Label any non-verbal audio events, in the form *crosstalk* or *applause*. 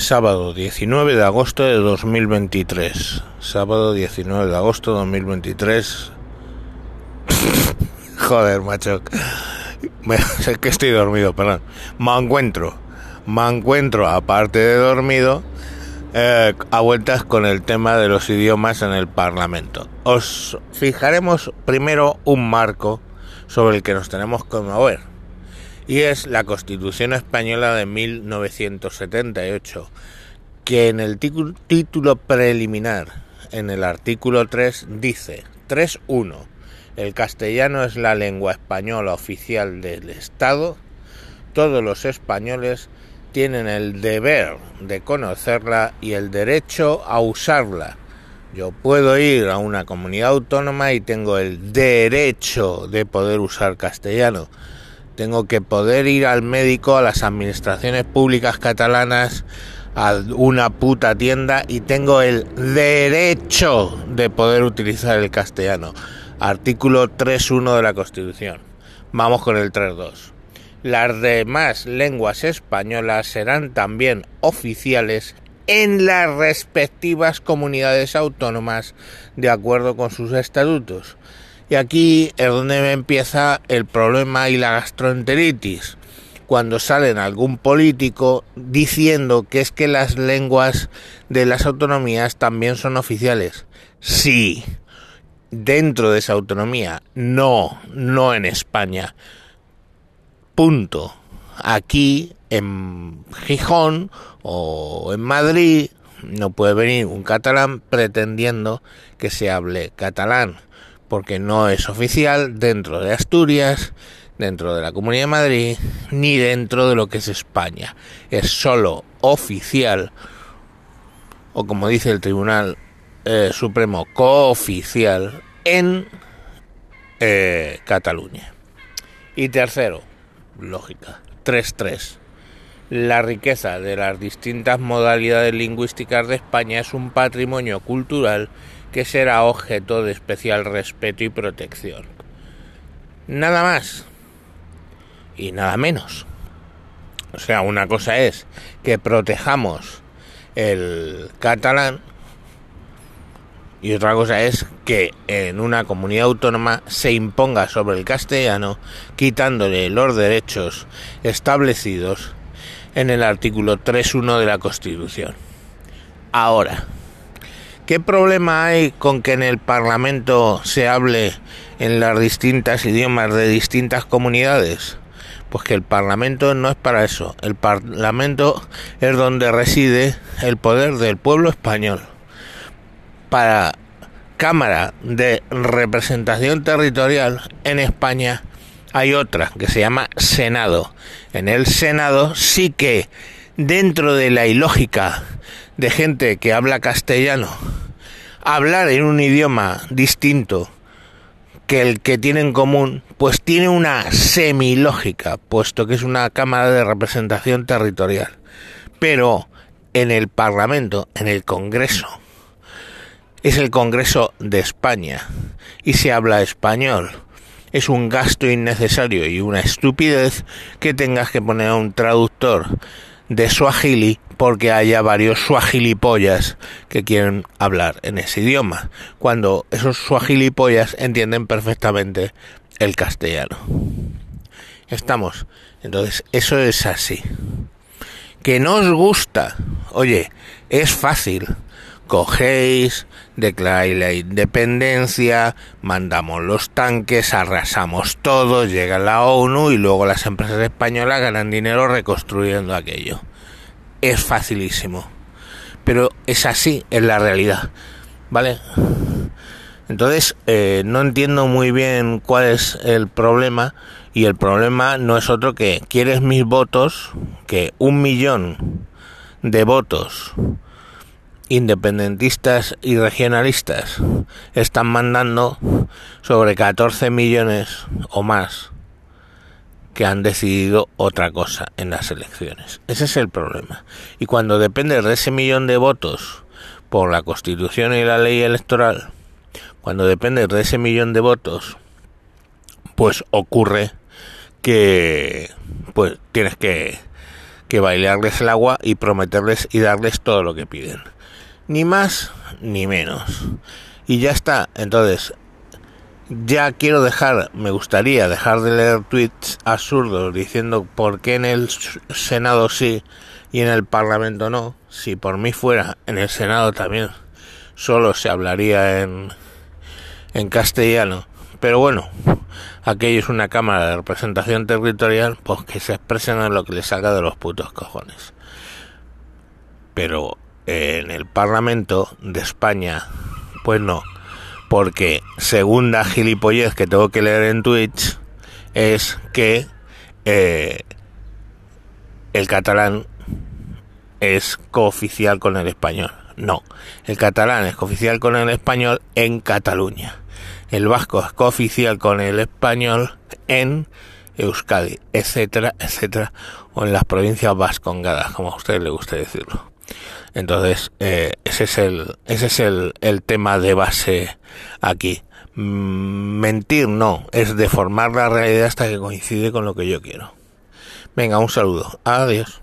Sábado 19 de agosto de 2023. Sábado 19 de agosto de 2023. *laughs* Joder, macho. Sé *laughs* que estoy dormido, perdón. Me encuentro. Me encuentro, aparte de dormido, eh, a vueltas con el tema de los idiomas en el Parlamento. Os fijaremos primero un marco sobre el que nos tenemos que mover y es la Constitución Española de 1978, que en el título preliminar, en el artículo 3, dice 3.1. El castellano es la lengua española oficial del Estado. Todos los españoles tienen el deber de conocerla y el derecho a usarla. Yo puedo ir a una comunidad autónoma y tengo el derecho de poder usar castellano tengo que poder ir al médico, a las administraciones públicas catalanas, a una puta tienda y tengo el derecho de poder utilizar el castellano. Artículo 3.1 de la Constitución. Vamos con el 3.2. Las demás lenguas españolas serán también oficiales en las respectivas comunidades autónomas de acuerdo con sus estatutos. Y aquí es donde empieza el problema y la gastroenteritis. Cuando salen algún político diciendo que es que las lenguas de las autonomías también son oficiales. Sí, dentro de esa autonomía. No, no en España. Punto. Aquí, en Gijón o en Madrid, no puede venir un catalán pretendiendo que se hable catalán porque no es oficial dentro de Asturias, dentro de la Comunidad de Madrid, ni dentro de lo que es España. Es solo oficial, o como dice el Tribunal eh, Supremo, cooficial en eh, Cataluña. Y tercero, lógica, 3.3. La riqueza de las distintas modalidades lingüísticas de España es un patrimonio cultural que será objeto de especial respeto y protección. Nada más y nada menos. O sea, una cosa es que protejamos el catalán y otra cosa es que en una comunidad autónoma se imponga sobre el castellano quitándole los derechos establecidos en el artículo 3.1 de la Constitución. Ahora, ¿Qué problema hay con que en el Parlamento se hable en las distintas idiomas de distintas comunidades? Pues que el Parlamento no es para eso. El Parlamento es donde reside el poder del pueblo español. Para Cámara de Representación Territorial en España hay otra que se llama Senado. En el Senado sí que dentro de la ilógica de gente que habla castellano hablar en un idioma distinto que el que tiene en común, pues tiene una semilógica, puesto que es una Cámara de Representación Territorial. Pero en el Parlamento, en el Congreso, es el Congreso de España y se habla español. Es un gasto innecesario y una estupidez que tengas que poner a un traductor de Swahili porque haya varios suajilipollas que quieren hablar en ese idioma, cuando esos suajilipollas entienden perfectamente el castellano. Estamos. Entonces, eso es así. Que no os gusta. Oye, es fácil. Cogéis, declaráis la independencia, mandamos los tanques, arrasamos todo, llega la ONU y luego las empresas españolas ganan dinero reconstruyendo aquello es facilísimo. Pero es así, en la realidad. ¿Vale? Entonces, eh, no entiendo muy bien cuál es el problema. Y el problema no es otro que quieres mis votos, que un millón de votos independentistas y regionalistas están mandando sobre 14 millones o más que han decidido otra cosa en las elecciones. Ese es el problema. Y cuando depende de ese millón de votos por la Constitución y la ley electoral, cuando depende de ese millón de votos, pues ocurre que pues tienes que que bailarles el agua y prometerles y darles todo lo que piden. Ni más ni menos. Y ya está. Entonces, ya quiero dejar, me gustaría dejar de leer tweets absurdos diciendo por qué en el Senado sí y en el Parlamento no. Si por mí fuera, en el Senado también solo se hablaría en, en castellano. Pero bueno, aquello es una Cámara de Representación Territorial, pues que se expresen en lo que les salga de los putos cojones. Pero en el Parlamento de España, pues no. Porque segunda gilipollez que tengo que leer en Twitch es que eh, el catalán es cooficial con el español. No, el catalán es cooficial con el español en Cataluña. El vasco es cooficial con el español en Euskadi, etcétera, etcétera, o en las provincias vascongadas, como a usted le guste decirlo. Entonces, eh, ese es el, ese es el, el tema de base aquí. Mm, mentir no, es deformar la realidad hasta que coincide con lo que yo quiero. Venga, un saludo. Adiós.